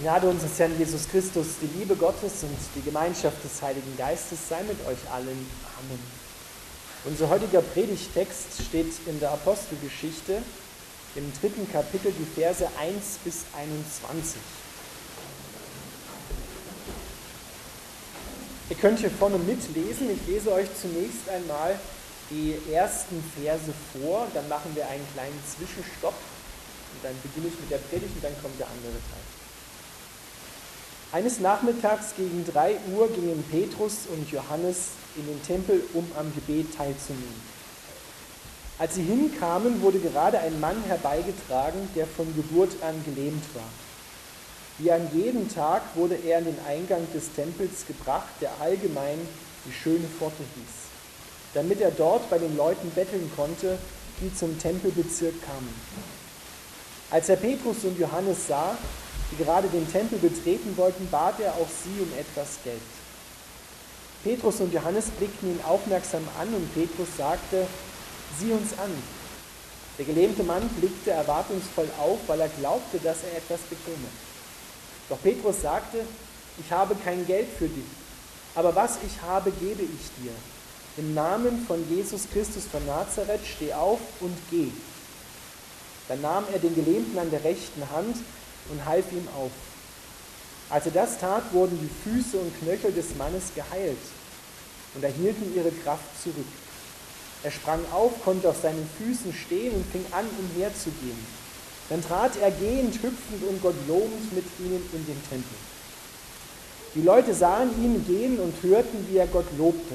Gnade unseres Herrn Jesus Christus, die Liebe Gottes und die Gemeinschaft des Heiligen Geistes sei mit euch allen. Amen. Unser heutiger Predigtext steht in der Apostelgeschichte im dritten Kapitel, die Verse 1 bis 21. Ihr könnt hier vorne mitlesen. Ich lese euch zunächst einmal die ersten Verse vor, dann machen wir einen kleinen Zwischenstopp und dann beginne ich mit der Predigt und dann kommt der andere Teil. Eines Nachmittags gegen drei Uhr gingen Petrus und Johannes in den Tempel, um am Gebet teilzunehmen. Als sie hinkamen, wurde gerade ein Mann herbeigetragen, der von Geburt an gelähmt war. Wie an jedem Tag wurde er an den Eingang des Tempels gebracht, der allgemein die schöne Pforte hieß, damit er dort bei den Leuten betteln konnte, die zum Tempelbezirk kamen. Als er Petrus und Johannes sah, die gerade den Tempel betreten wollten, bat er auch sie um etwas Geld. Petrus und Johannes blickten ihn aufmerksam an und Petrus sagte, sieh uns an. Der gelähmte Mann blickte erwartungsvoll auf, weil er glaubte, dass er etwas bekäme. Doch Petrus sagte, ich habe kein Geld für dich, aber was ich habe, gebe ich dir. Im Namen von Jesus Christus von Nazareth steh auf und geh. Dann nahm er den Gelähmten an der rechten Hand und half ihm auf. Als er das tat, wurden die Füße und Knöchel des Mannes geheilt und erhielten ihre Kraft zurück. Er sprang auf, konnte auf seinen Füßen stehen und fing an, umherzugehen. Dann trat er gehend, hüpfend und Gott lobend mit ihnen in den Tempel. Die Leute sahen ihn gehen und hörten, wie er Gott lobte.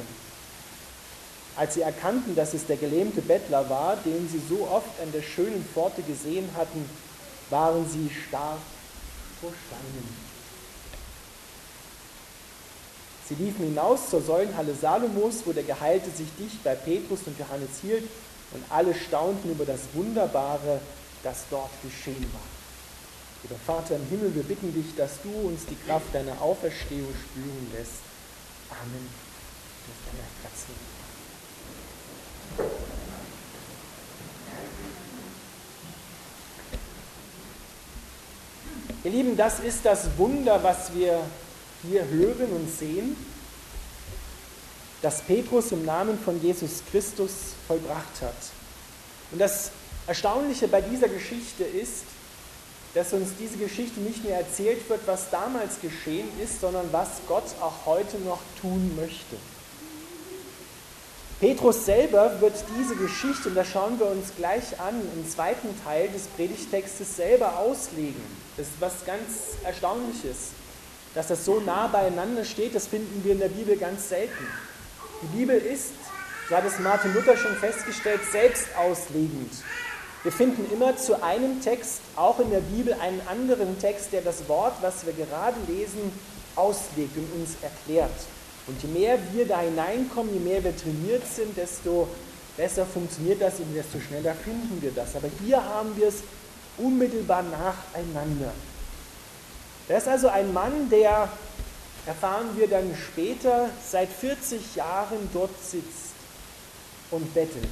Als sie erkannten, dass es der gelähmte Bettler war, den sie so oft an der schönen Pforte gesehen hatten, waren sie stark vor Steinen. Sie liefen hinaus zur Säulenhalle Salomos, wo der Geheilte sich dicht bei Petrus und Johannes hielt, und alle staunten über das Wunderbare, das dort geschehen war. Lieber Vater im Himmel, wir bitten dich, dass du uns die Kraft deiner Auferstehung spüren lässt. Amen. Platz nehmen. Ihr Lieben, das ist das Wunder, was wir hier hören und sehen, das Petrus im Namen von Jesus Christus vollbracht hat. Und das Erstaunliche bei dieser Geschichte ist, dass uns diese Geschichte nicht mehr erzählt wird, was damals geschehen ist, sondern was Gott auch heute noch tun möchte. Petrus selber wird diese Geschichte, und das schauen wir uns gleich an, im zweiten Teil des Predigtextes selber auslegen. Das ist was ganz Erstaunliches. Dass das so nah beieinander steht, das finden wir in der Bibel ganz selten. Die Bibel ist, so hat es Martin Luther schon festgestellt, selbst auslegend. Wir finden immer zu einem Text, auch in der Bibel, einen anderen Text, der das Wort, was wir gerade lesen, auslegt und uns erklärt. Und je mehr wir da hineinkommen, je mehr wir trainiert sind, desto besser funktioniert das und desto schneller finden wir das. Aber hier haben wir es unmittelbar nacheinander. Da ist also ein Mann, der, erfahren wir dann später, seit 40 Jahren dort sitzt und bettelt.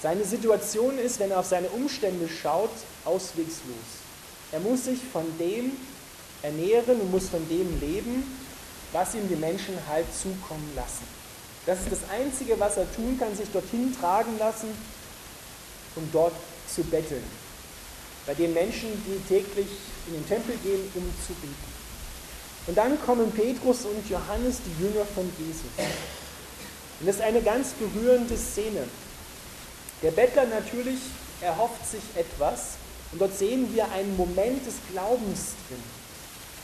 Seine Situation ist, wenn er auf seine Umstände schaut, auswegslos. Er muss sich von dem ernähren und muss von dem leben, was ihm die Menschen halt zukommen lassen. Das ist das Einzige, was er tun kann, sich dorthin tragen lassen, um dort zu betteln. Bei den Menschen, die täglich in den Tempel gehen, um zu beten. Und dann kommen Petrus und Johannes, die Jünger von Jesus. Und das ist eine ganz berührende Szene. Der Bettler natürlich erhofft sich etwas und dort sehen wir einen Moment des Glaubens drin.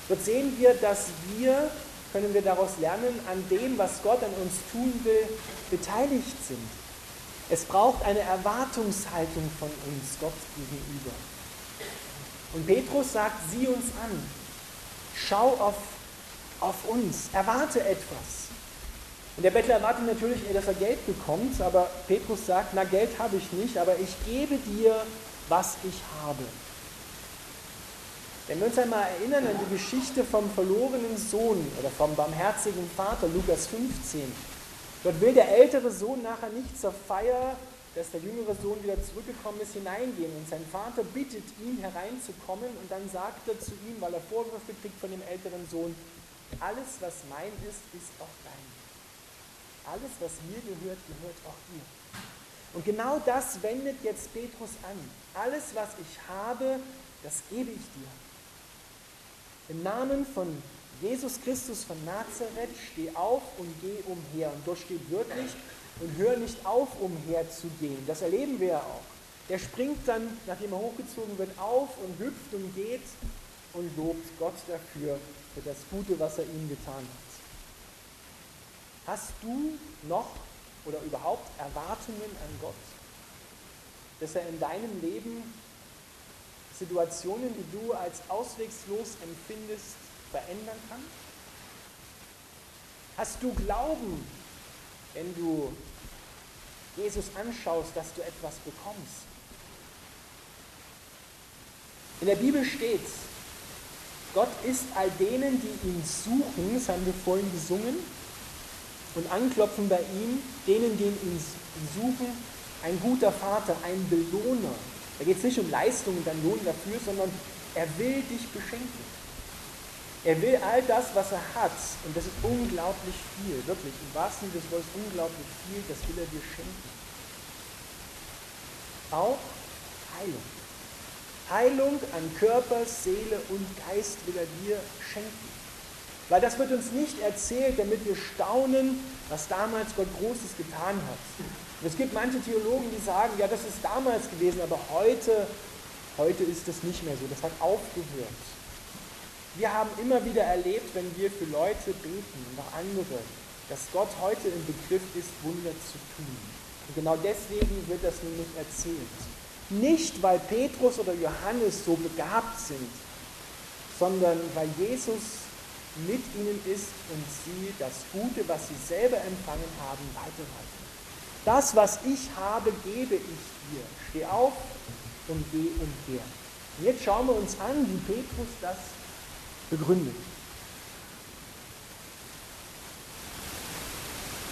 Dort sehen wir, dass wir können wir daraus lernen, an dem, was Gott an uns tun will, beteiligt sind. Es braucht eine Erwartungshaltung von uns Gott gegenüber. Und Petrus sagt, sieh uns an, schau auf, auf uns, erwarte etwas. Und der Bettler erwartet natürlich, dass er Geld bekommt, aber Petrus sagt, na Geld habe ich nicht, aber ich gebe dir, was ich habe. Wenn wir uns einmal erinnern an die Geschichte vom verlorenen Sohn oder vom barmherzigen Vater, Lukas 15, dort will der ältere Sohn nachher nicht zur Feier dass der jüngere Sohn wieder zurückgekommen ist, hineingehen. Und sein Vater bittet ihn, hereinzukommen. Und dann sagt er zu ihm, weil er Vorwürfe kriegt von dem älteren Sohn, alles, was mein ist, ist auch dein. Alles, was mir gehört, gehört auch dir. Und genau das wendet jetzt Petrus an. Alles, was ich habe, das gebe ich dir. Im Namen von Jesus Christus von Nazareth, steh auf und geh umher. Und dort steht wirklich, und hör nicht auf, umherzugehen. Das erleben wir ja auch. Der springt dann, nachdem er hochgezogen wird, auf und hüpft und geht und lobt Gott dafür, für das Gute, was er ihm getan hat. Hast du noch oder überhaupt Erwartungen an Gott, dass er in deinem Leben Situationen, die du als auswegslos empfindest, verändern kann? Hast du Glauben, wenn du Jesus anschaust, dass du etwas bekommst? In der Bibel steht, Gott ist all denen, die ihn suchen, das haben wir vorhin gesungen, und anklopfen bei ihm, denen, die ihn suchen, ein guter Vater, ein Belohner. Da geht es nicht um Leistung und dann Lohn dafür, sondern er will dich beschenken. Er will all das, was er hat, und das ist unglaublich viel, wirklich, im wahrsten Sinne des Wortes unglaublich viel, das will er dir schenken. Auch Heilung. Heilung an Körper, Seele und Geist will er dir schenken. Weil das wird uns nicht erzählt, damit wir staunen, was damals Gott Großes getan hat. Und es gibt manche Theologen, die sagen, ja, das ist damals gewesen, aber heute, heute ist das nicht mehr so. Das hat aufgehört. Wir haben immer wieder erlebt, wenn wir für Leute beten und auch andere, dass Gott heute im Begriff ist, Wunder zu tun. Und genau deswegen wird das nämlich erzählt. Nicht, weil Petrus oder Johannes so begabt sind, sondern weil Jesus mit ihnen ist und sie das Gute, was sie selber empfangen haben, weiterreichen. Das, was ich habe, gebe ich dir. Steh auf und geh umher. Und jetzt schauen wir uns an, wie Petrus das begründet.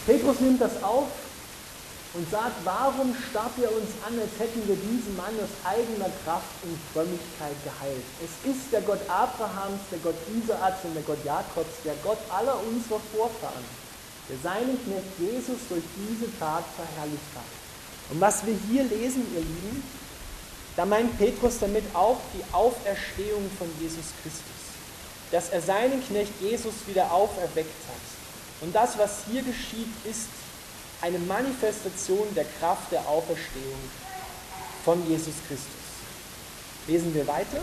Petrus nimmt das auf und sagt, warum starrt ihr uns an, als hätten wir diesen Mann aus eigener Kraft und Frömmigkeit geheilt? Es ist der Gott Abrahams, der Gott Isaaks und der Gott Jakobs, der Gott aller unserer Vorfahren, der seinen Knecht Jesus durch diese Tat verherrlicht hat. Und was wir hier lesen, ihr Lieben, da meint Petrus damit auch die Auferstehung von Jesus Christus dass er seinen Knecht Jesus wieder auferweckt hat. Und das, was hier geschieht, ist eine Manifestation der Kraft der Auferstehung von Jesus Christus. Lesen wir weiter.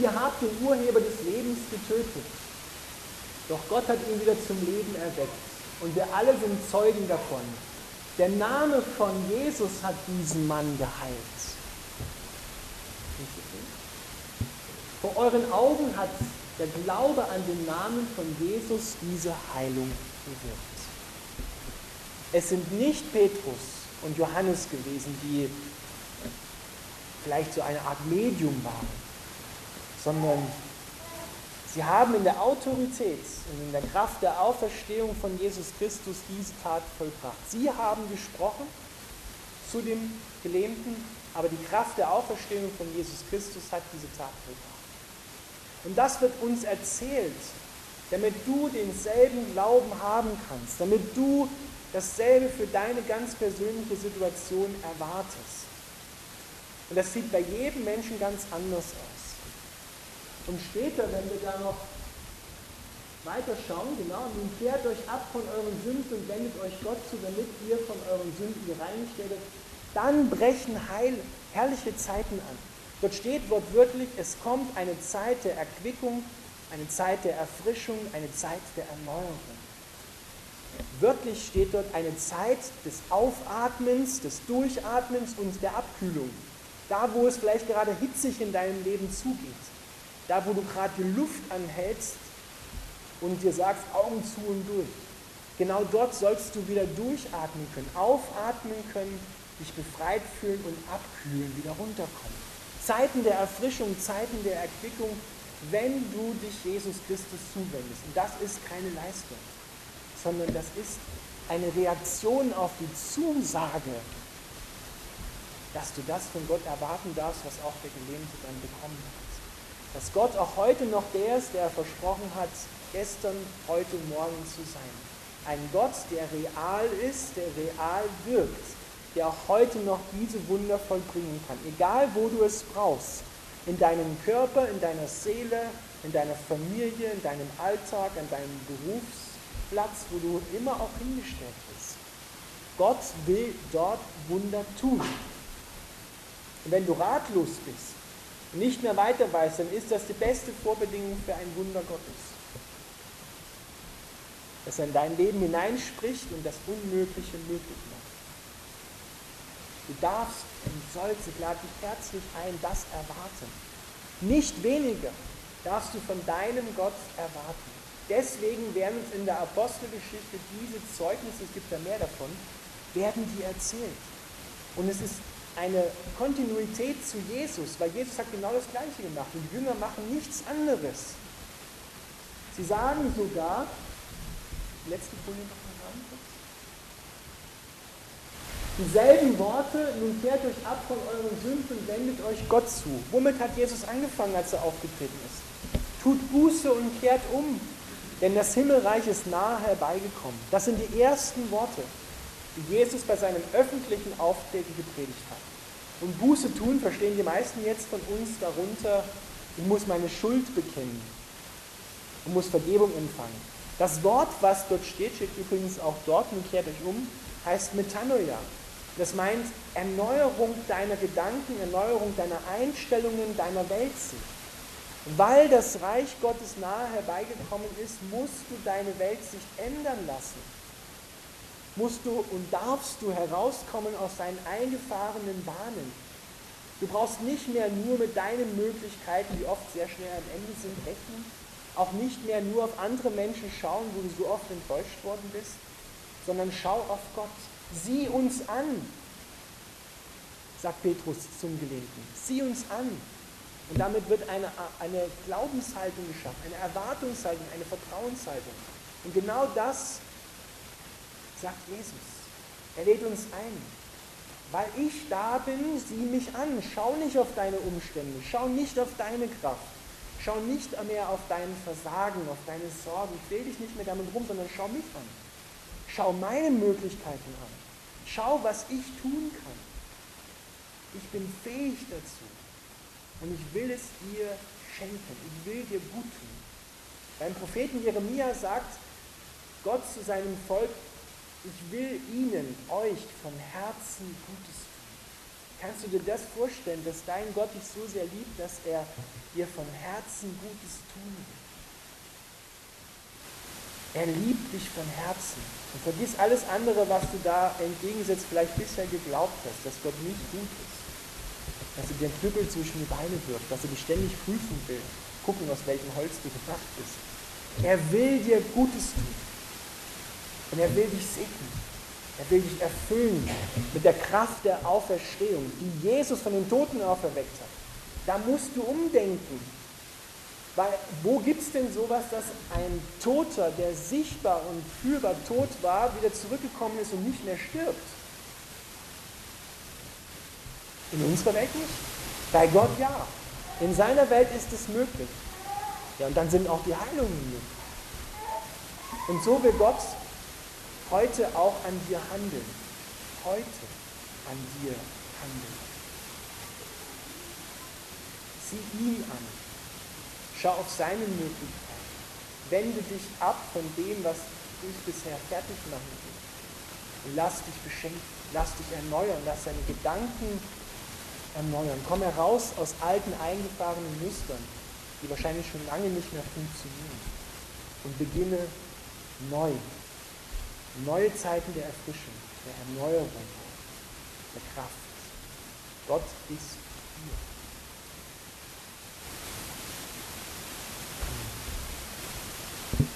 Ihr habt den Urheber des Lebens getötet, doch Gott hat ihn wieder zum Leben erweckt. Und wir alle sind Zeugen davon. Der Name von Jesus hat diesen Mann geheilt. Vor euren Augen hat der Glaube an den Namen von Jesus diese Heilung bewirkt. Es sind nicht Petrus und Johannes gewesen, die vielleicht so eine Art Medium waren, sondern sie haben in der Autorität und in der Kraft der Auferstehung von Jesus Christus diese Tat vollbracht. Sie haben gesprochen zu dem Gelähmten, aber die Kraft der Auferstehung von Jesus Christus hat diese Tat vollbracht. Und das wird uns erzählt, damit du denselben Glauben haben kannst, damit du dasselbe für deine ganz persönliche Situation erwartest. Und das sieht bei jedem Menschen ganz anders aus. Und später, wenn wir da noch weiter schauen, genau, nun kehrt euch ab von euren Sünden und wendet euch Gott zu, damit ihr von euren Sünden gereinigt werdet, dann brechen heil, herrliche Zeiten an. Dort steht wortwörtlich, es kommt eine Zeit der Erquickung, eine Zeit der Erfrischung, eine Zeit der Erneuerung. Wörtlich steht dort eine Zeit des Aufatmens, des Durchatmens und der Abkühlung. Da, wo es vielleicht gerade hitzig in deinem Leben zugeht. Da, wo du gerade die Luft anhältst und dir sagst, Augen zu und durch. Genau dort sollst du wieder durchatmen können, aufatmen können, dich befreit fühlen und abkühlen, wieder runterkommen. Zeiten der Erfrischung, Zeiten der Erquickung, wenn du dich Jesus Christus zuwendest. Und das ist keine Leistung. sondern das ist eine Reaktion auf die Zusage, dass du das von Gott erwarten darfst, was auch der Gelähmte dann bekommen hat. Dass Gott auch heute noch der ist, der versprochen hat, gestern, heute, morgen zu sein. Ein Gott, der real ist, der real wirkt, der auch heute noch diese Wunder vollbringen kann. Egal, wo du es brauchst. In deinem Körper, in deiner Seele, in deiner Familie, in deinem Alltag, an deinem Berufsplatz, wo du immer auch hingestellt bist. Gott will dort Wunder tun. Und wenn du ratlos bist und nicht mehr weiter weißt, dann ist das die beste Vorbedingung für ein Wunder Gottes. Dass er in dein Leben hineinspricht und das Unmögliche möglich macht. Du darfst und sollst, ich lade dich herzlich ein, das erwarten. Nicht weniger darfst du von deinem Gott erwarten. Deswegen werden uns in der Apostelgeschichte diese Zeugnisse, es gibt ja mehr davon, werden die erzählt. Und es ist eine Kontinuität zu Jesus, weil Jesus hat genau das Gleiche gemacht und die Jünger machen nichts anderes. Sie sagen sogar, letzte Folie noch Dieselben Worte, nun kehrt euch ab von euren Sünden und wendet euch Gott zu. Womit hat Jesus angefangen, als er aufgetreten ist? Tut Buße und kehrt um, denn das Himmelreich ist nahe herbeigekommen. Das sind die ersten Worte die Jesus bei seinem öffentlichen Auftreten gepredigt hat. Und Buße tun verstehen die meisten jetzt von uns darunter, ich muss meine Schuld bekennen und muss Vergebung empfangen. Das Wort, was dort steht, steht übrigens auch dort, und kehrt euch um, heißt Metanoia. Das meint Erneuerung deiner Gedanken, Erneuerung deiner Einstellungen, deiner Weltsicht. Weil das Reich Gottes nahe herbeigekommen ist, musst du deine Weltsicht ändern lassen musst du und darfst du herauskommen aus deinen eingefahrenen Bahnen. Du brauchst nicht mehr nur mit deinen Möglichkeiten, die oft sehr schnell am Ende sind, rechnen. Auch nicht mehr nur auf andere Menschen schauen, wo du so oft enttäuscht worden bist, sondern schau auf Gott. Sieh uns an, sagt Petrus zum Gelähmten. Sieh uns an. Und damit wird eine, eine Glaubenshaltung geschaffen, eine Erwartungshaltung, eine Vertrauenshaltung. Und genau das sagt Jesus. Er lädt uns ein. Weil ich da bin, sieh mich an. Schau nicht auf deine Umstände. Schau nicht auf deine Kraft. Schau nicht mehr auf dein Versagen, auf deine Sorgen. Will dich nicht mehr damit rum, sondern schau mich an. Schau meine Möglichkeiten an. Schau, was ich tun kann. Ich bin fähig dazu. Und ich will es dir schenken. Ich will dir gut tun. Beim Propheten Jeremia sagt Gott zu seinem Volk, ich will ihnen, euch von Herzen Gutes tun. Kannst du dir das vorstellen, dass dein Gott dich so sehr liebt, dass er dir von Herzen Gutes tun will? Er liebt dich von Herzen. Und vergiss alles andere, was du da entgegensetzt, vielleicht bisher geglaubt hast, dass Gott nicht gut ist. Dass er dir einen Knüppel zwischen die Beine wirft, dass er dich ständig prüfen will, gucken, aus welchem Holz du gemacht bist. Er will dir Gutes tun. Und er will dich segnen. Er will dich erfüllen mit der Kraft der Auferstehung, die Jesus von den Toten auferweckt hat. Da musst du umdenken. Weil wo gibt es denn sowas, dass ein Toter, der sichtbar und fühlbar tot war, wieder zurückgekommen ist und nicht mehr stirbt? In unserer Welt nicht. Bei Gott ja. In seiner Welt ist es möglich. Ja, und dann sind auch die Heilungen möglich. Und so will Gott heute auch an dir handeln. Heute an dir handeln. Sieh ihn an. Schau auf seine Möglichkeiten. Wende dich ab von dem, was dich bisher fertig machen will. Und lass dich beschenken. Lass dich erneuern. Lass deine Gedanken erneuern. Komm heraus aus alten, eingefahrenen Mustern, die wahrscheinlich schon lange nicht mehr funktionieren. Und beginne neu Neue Zeiten der Erfrischung, der Erneuerung, der Kraft. Gott ist hier.